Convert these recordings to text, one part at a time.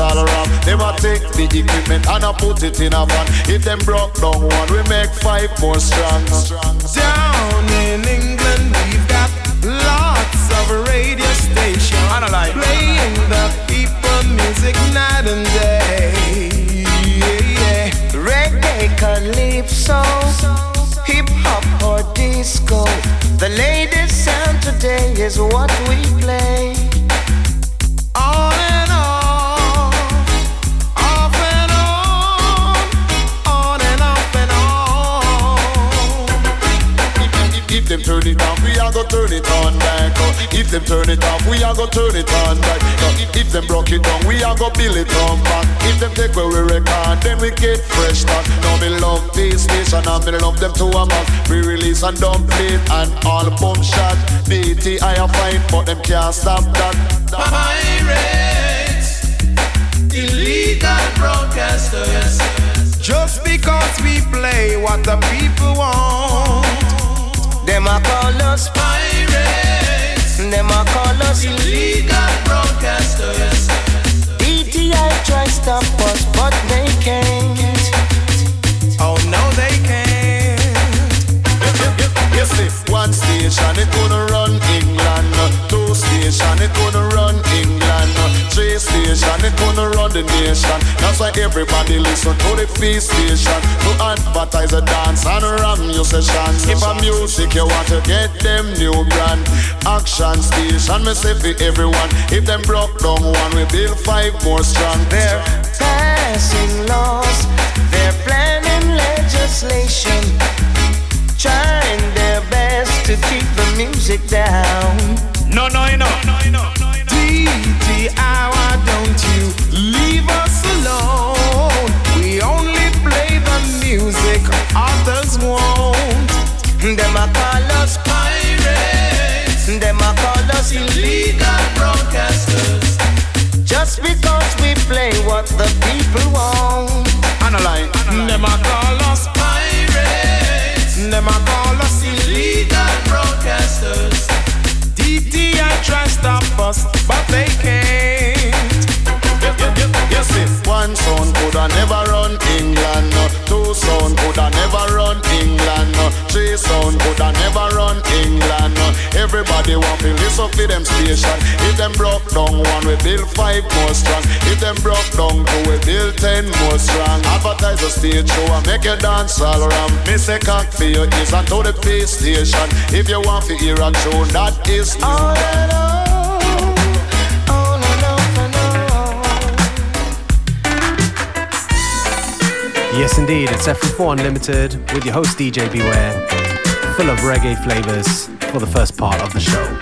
all around. They will take the equipment and I put it in a van. If them broke down one, we make five more strong. Down in England, we've got lots of radio stations playing the people music night and day. Yeah, yeah. Reggae, calypso, hip hop or disco. The latest sound today is what we play. Them turn it off, we are gonna turn it on back. Uh, If, if them broke it down, we are gonna build it on back. If them take away we record, then we get fresh start. Now me love this station and me love them to a max. We release and dump it and all boom shot. DTI a fight, but them can't stop that. Pirates, illegal broadcasters. Just because we play what the people want. Them a call us Pirates, them a call us illegal broadcasters. DTI try stop us, but they can't. Yes, one station it gonna run England, two station it gonna run England, three station it gonna run the nation. That's why everybody listen to the P station to advertise a dance and ram your sessions. If a music you want to get them new brand, action station me say for everyone. If them broke down one, we build five more strong. There. Passing laws, they're planning legislation, trying best to keep the music down. No, no, no. DTI, why don't you leave us alone? We only play the music others won't. Them a call us Pirates, them a call us illegal broadcasters. just because we play what the people want. Analyze. Them a call us pirates. Them a call us illegal broadcasters. DTI try stop us, but they can't. Yes, if one sound coulda never run England, no. two sound coulda never run Everybody want to listen to them station. If them broke down one, we build five more strong. If them broke down two, we build ten more strong. Advertise a stage show and make you dance all around. Me say cock for your ears and to the pay station. If you want to hear a tune, that is. All and all, on and off and on. Yes, indeed. It's FM4 Unlimited with your host DJ Beware, full of reggae flavors for the first part of the show.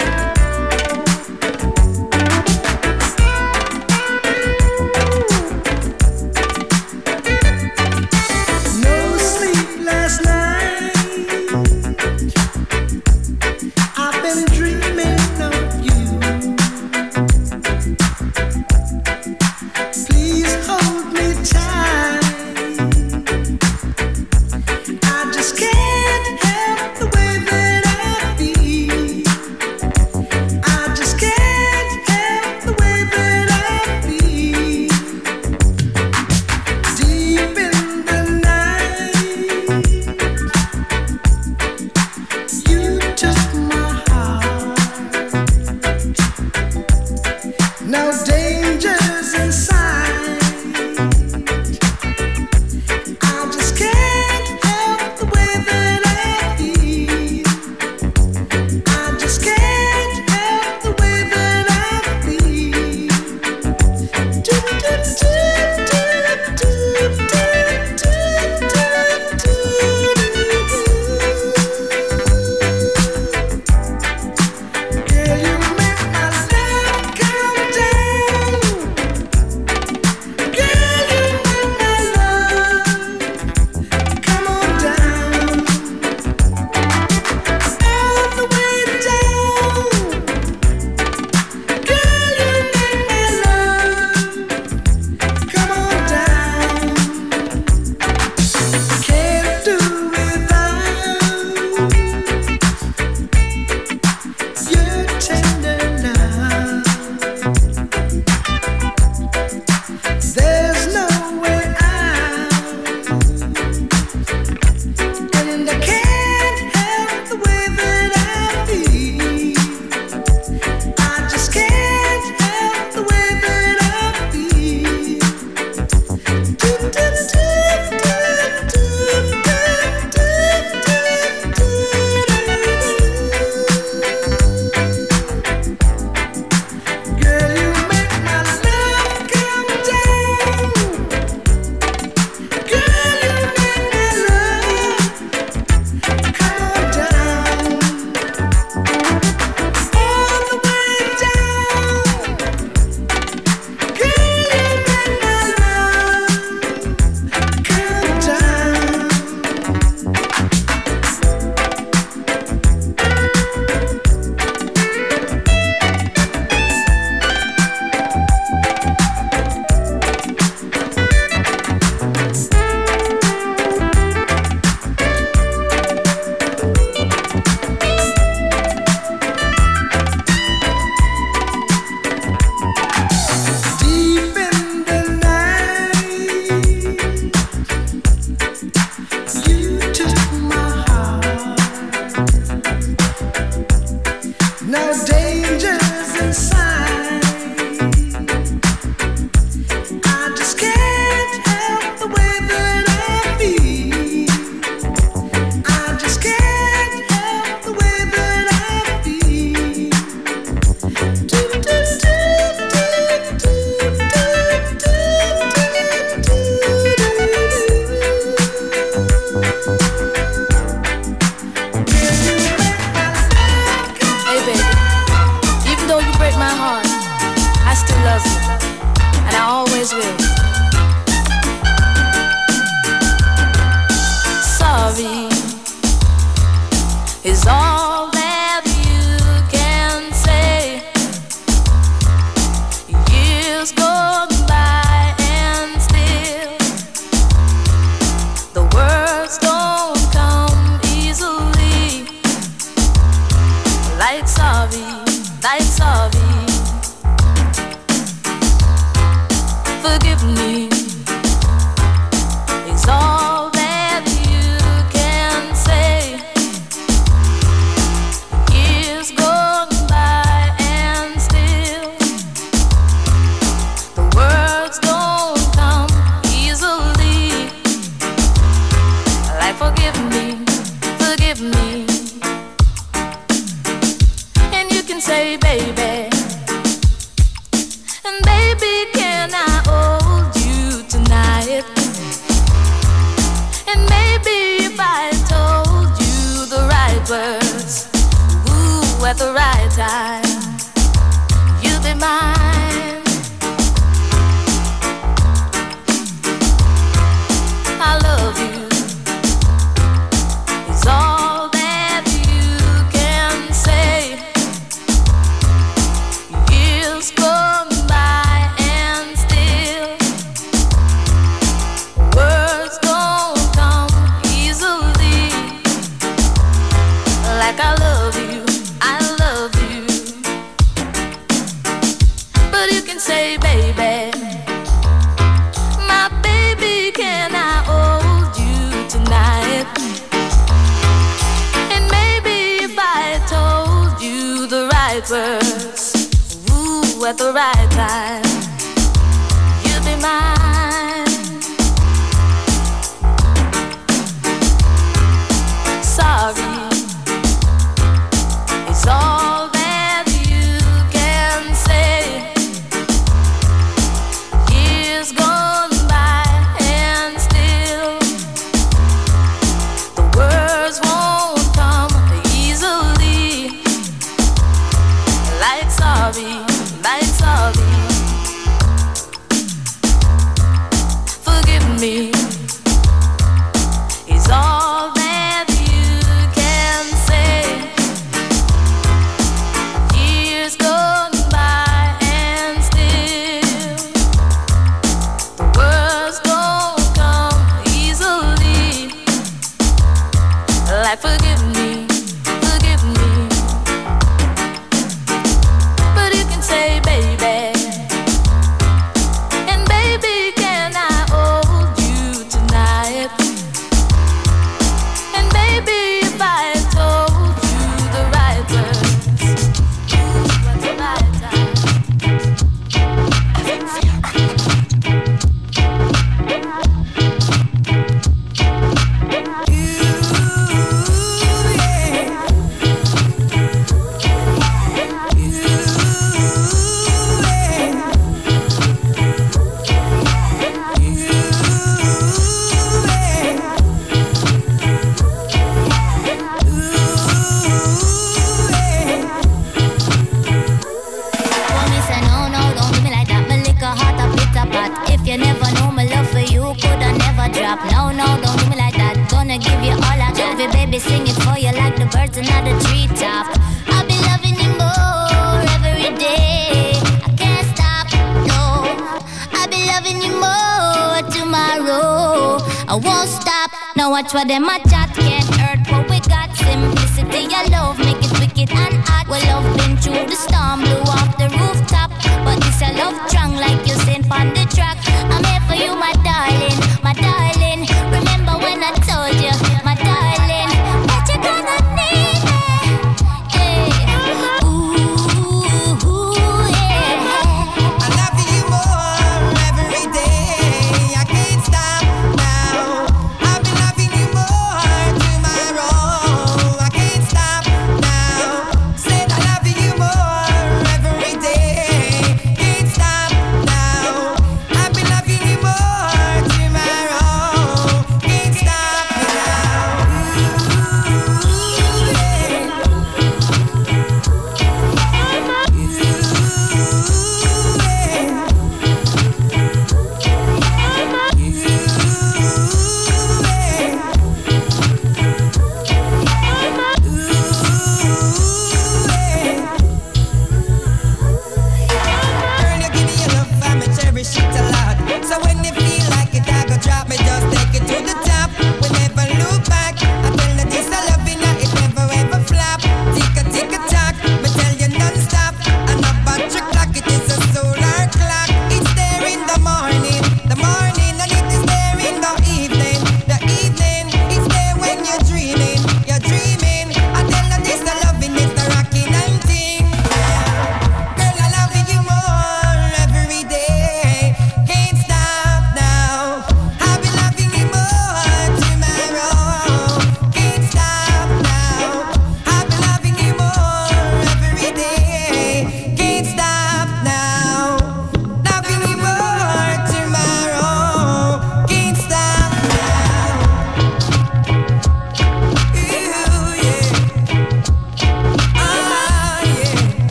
baby.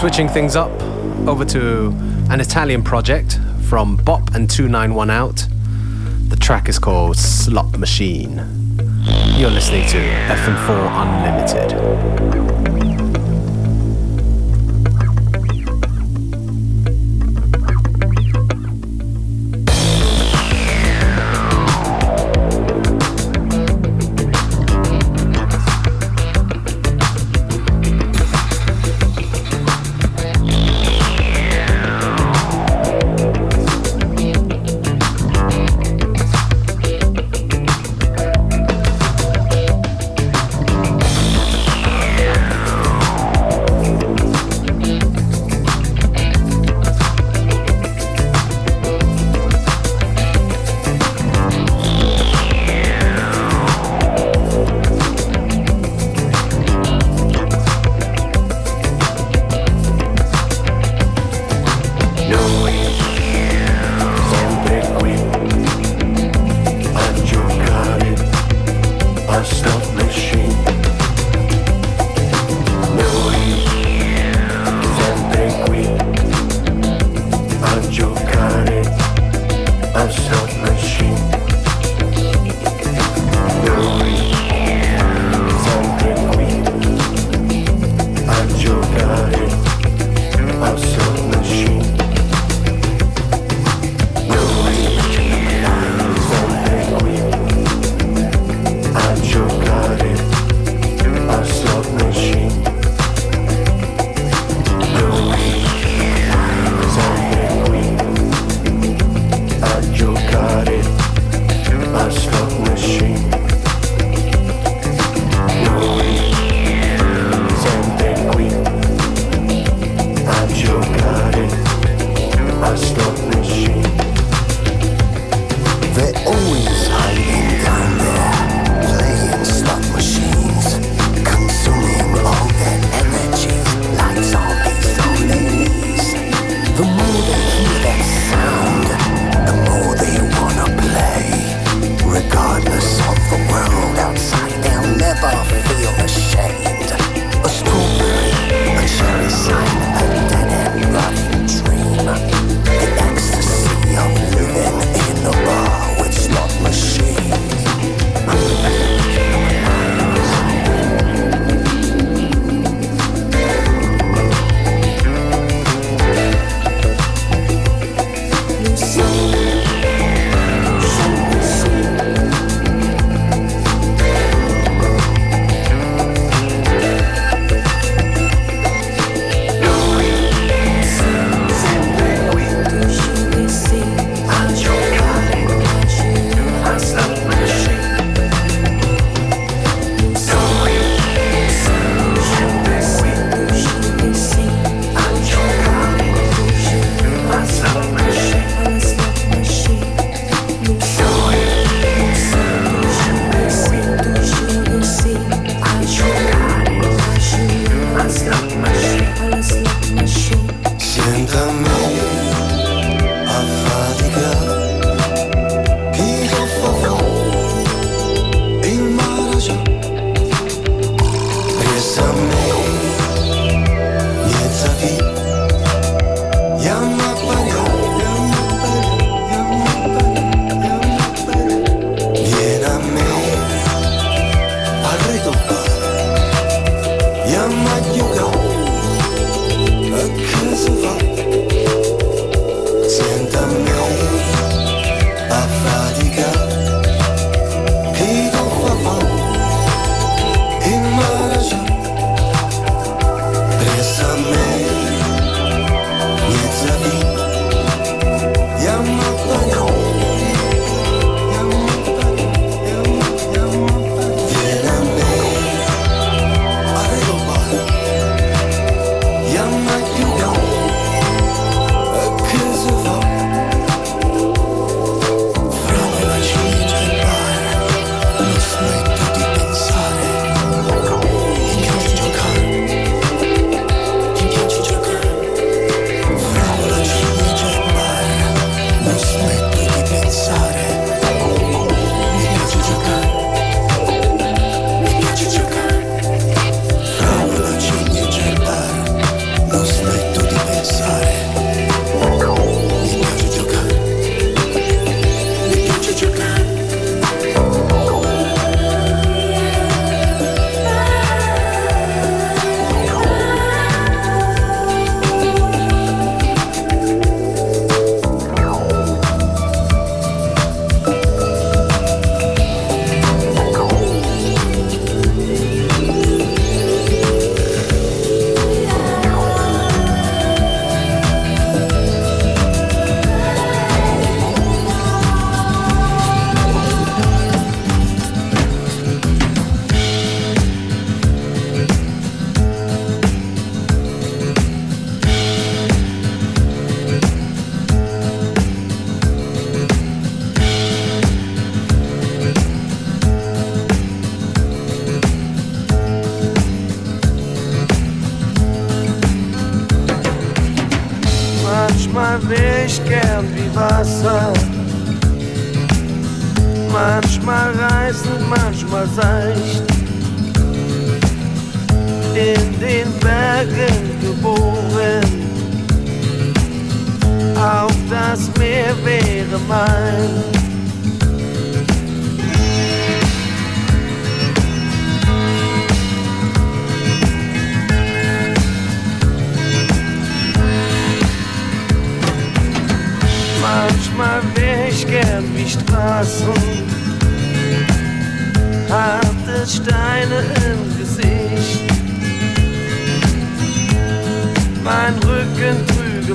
Switching things up over to an Italian project from Bop and 291 Out. The track is called Slot Machine. You're listening to FM4 Unlimited.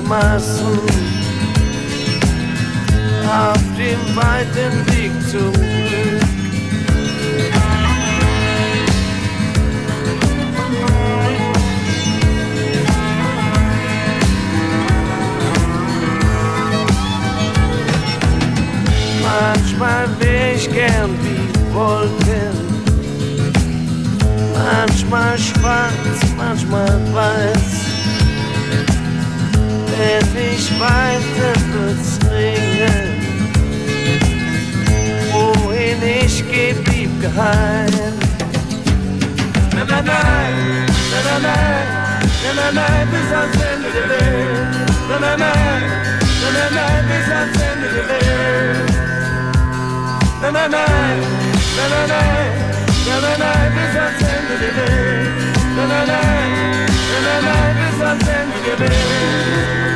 Massen auf dem weiten Weg zum Glück. Manchmal wär ich gern wie Wolken. Manchmal schwarz, manchmal weiß denn ich weiß, es wird. Wohin ich geh, blieb geheim. Na na nein, na na nein, na na nein, bis ans Ende der Welt. Na na nein, na na nein, bis ans Ende der Welt. Na na nein, na na nein, na na nein, bis ans Ende der Welt. Na na nein, na na nein. Jesus and Jubilee.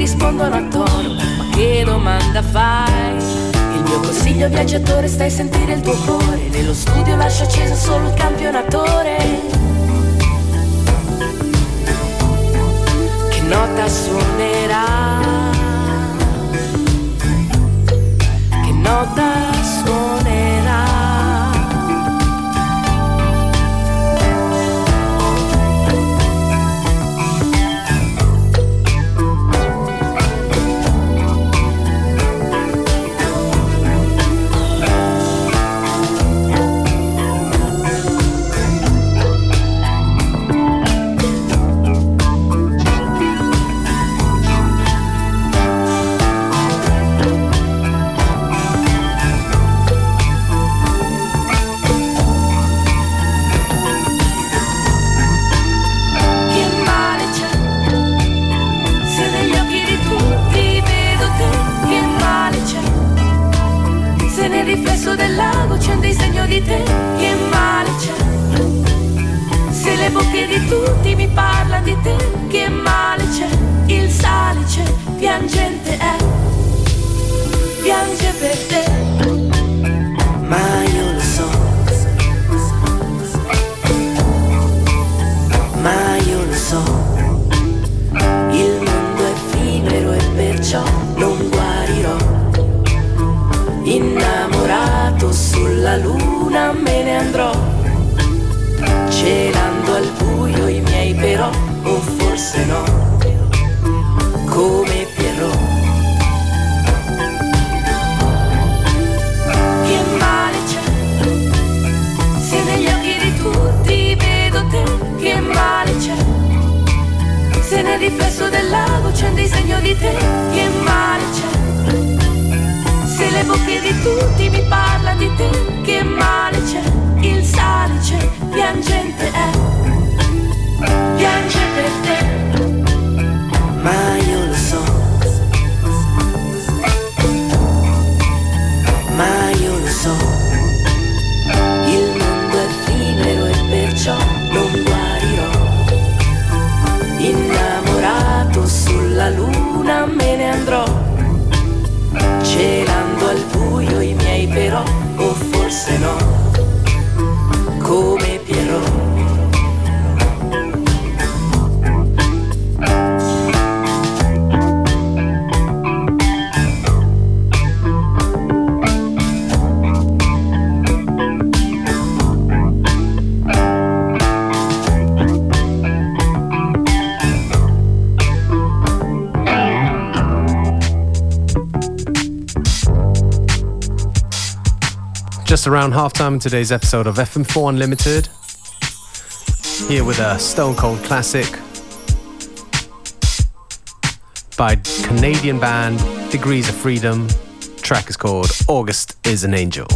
rispondono a torno, ma che domanda fai? Il mio consiglio viaggiatore stai a sentire il tuo cuore, nello studio lascio acceso solo il campionatore. Che nota suonerà? Che nota suonerà? Tutti mi parlano di te, che male c'è? Il salice piangente è, piange per te. Ma io lo so. Ma io lo so. Il mondo è effimero e perciò non guarirò. Innamorato sulla luna me ne andrò. Al forse no. Come Pierrot. Che male c'è? Se negli occhi di tutti vedo te, che male c'è? Se nel riflesso del lago c'è un disegno di te, che male c'è? Se le bocche di tutti mi parlano di te, che male c'è? Il salice piangente è, piange per te. Ma io Just around halftime in today's episode of FM4 Unlimited. Here with a Stone Cold classic by Canadian band Degrees of Freedom. Track is called August is an Angel.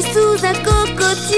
Jesús a Cocoche.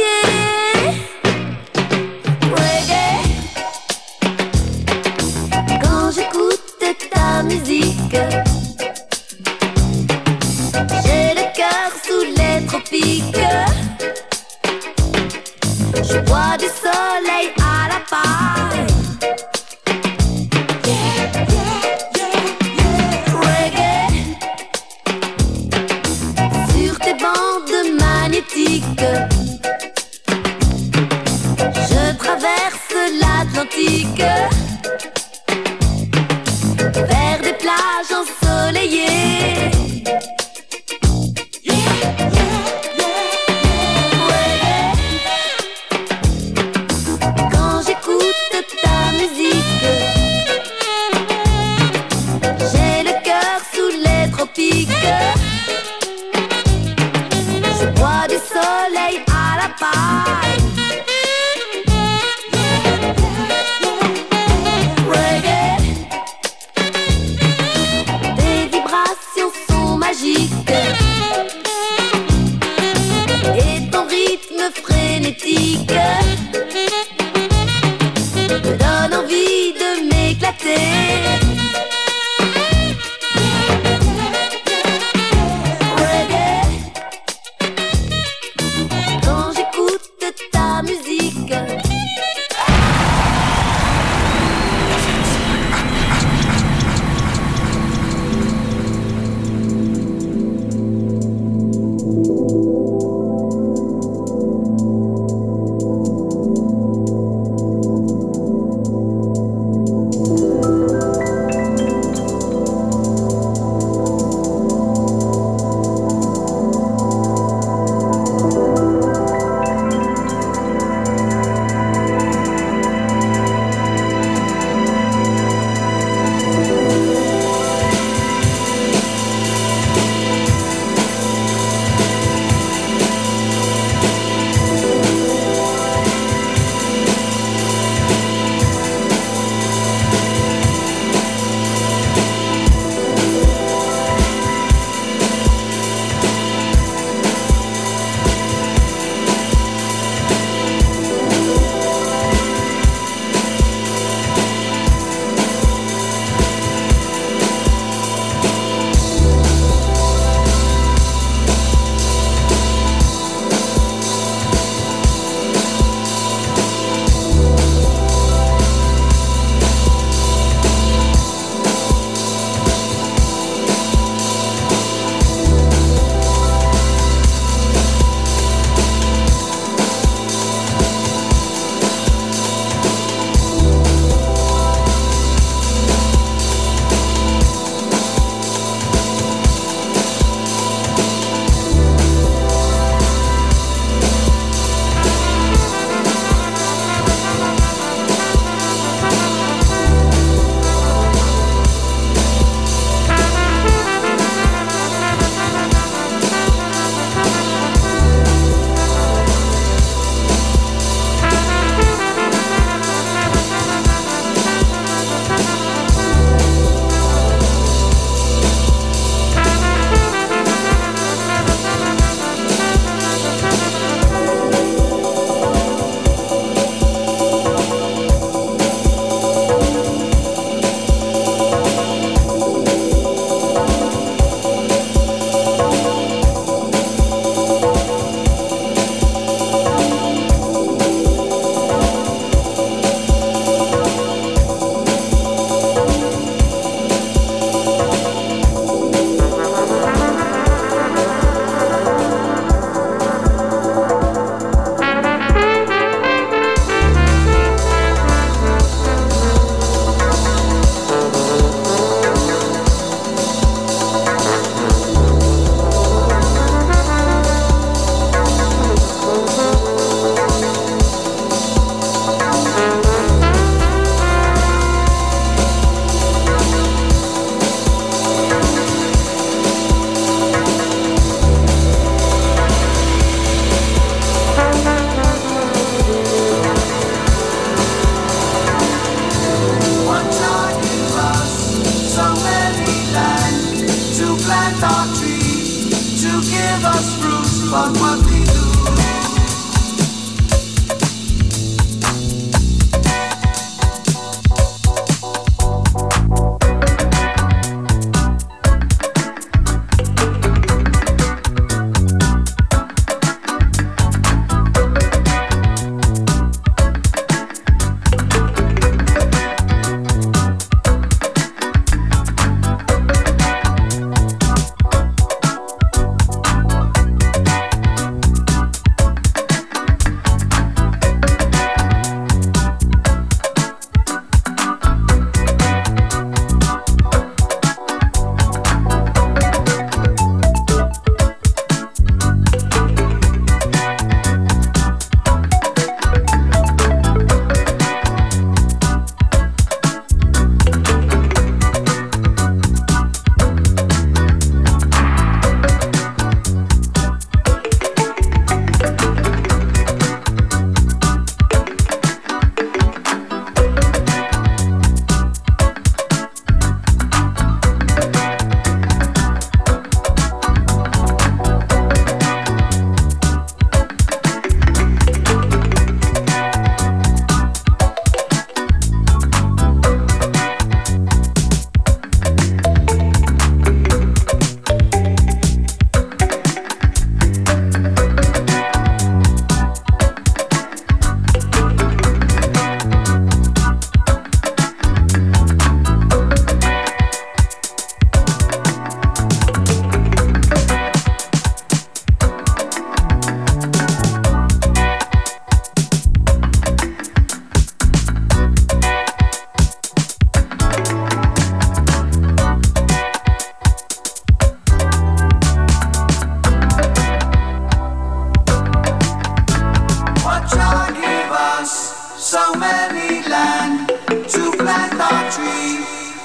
Tree,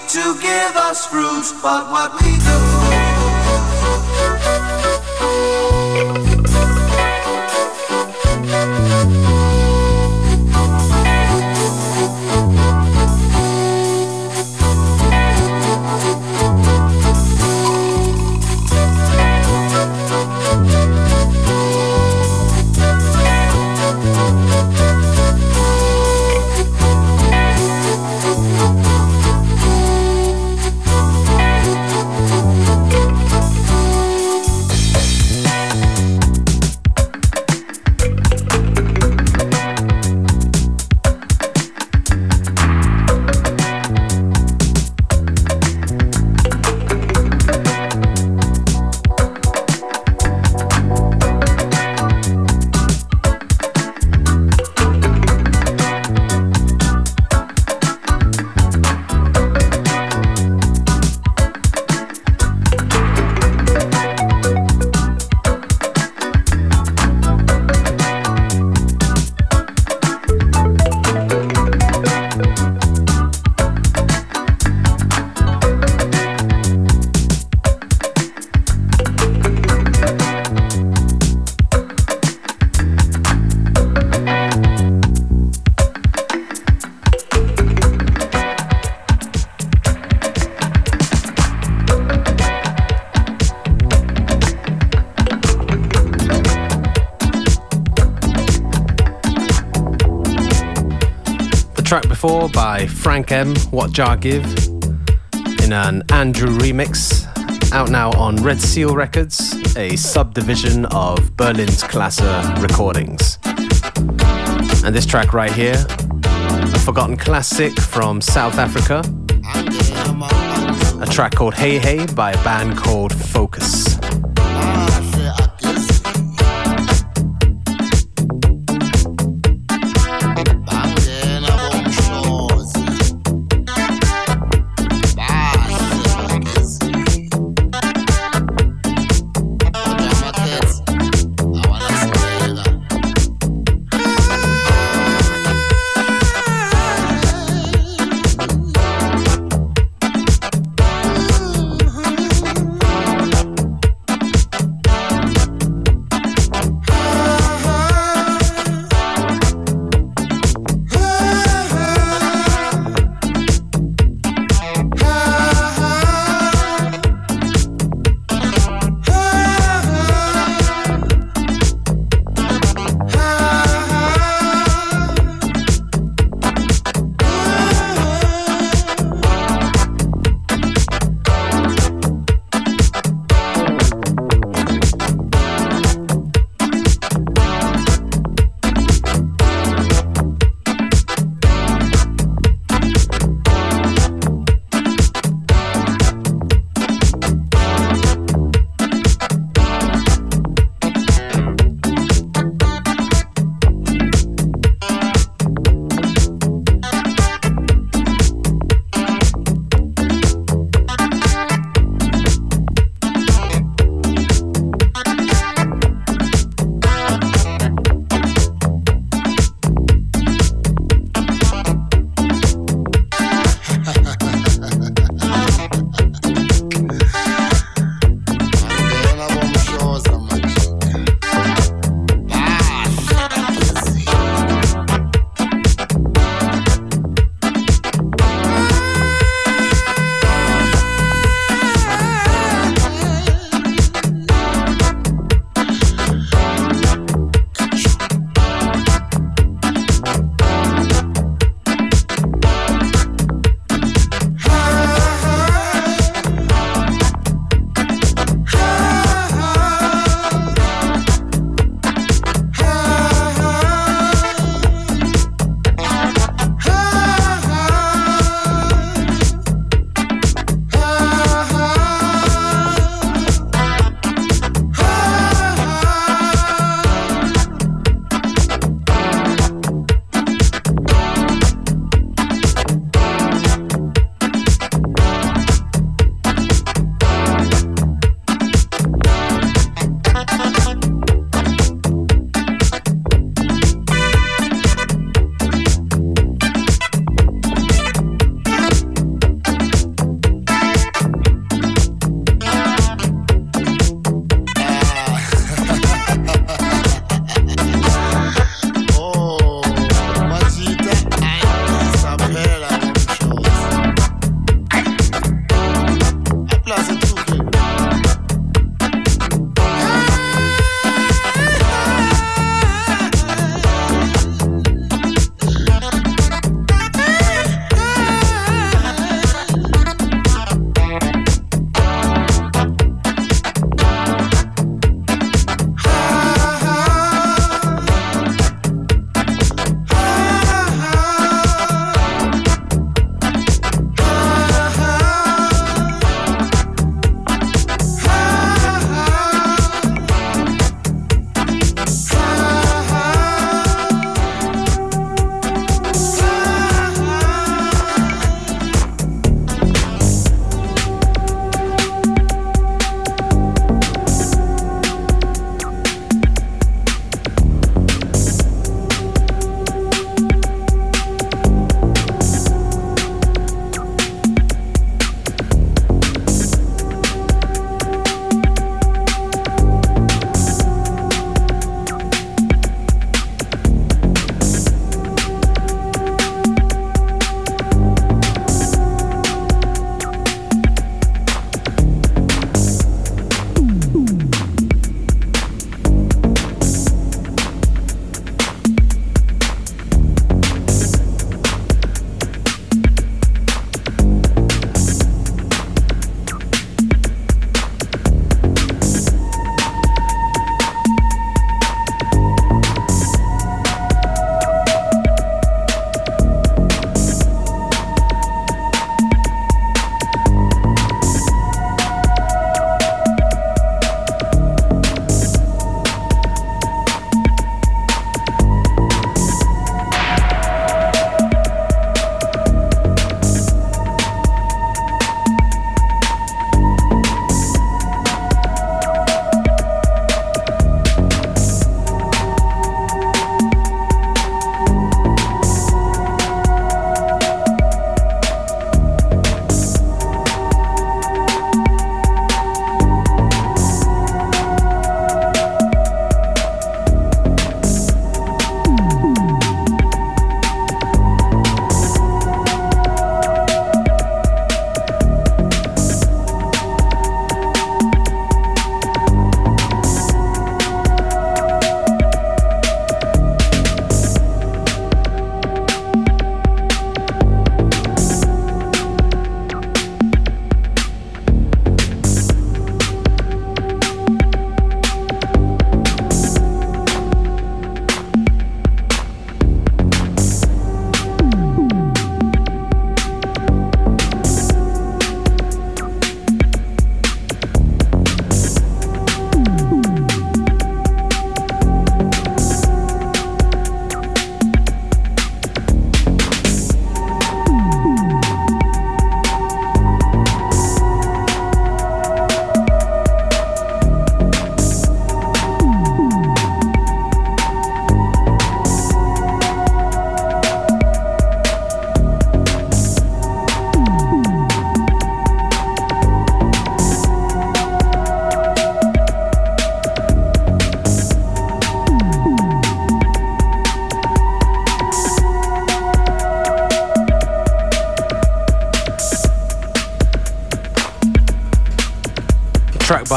to give us fruits, but what we do. Frank M, What Jar Give, in an Andrew remix, out now on Red Seal Records, a subdivision of Berlin's Klasse Recordings. And this track right here, a forgotten classic from South Africa, a track called Hey Hey by a band called Focus.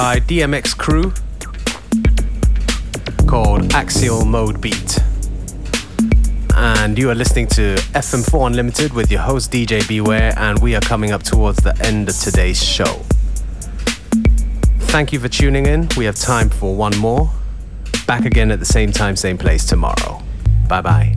By DMX Krew called Axial Mode Beat. And you are listening to FM4 Unlimited with your host DJ Beware, and we are coming up towards the end of today's show. Thank you for tuning in. We have time for one more. Back again at the same time, same place tomorrow. Bye bye.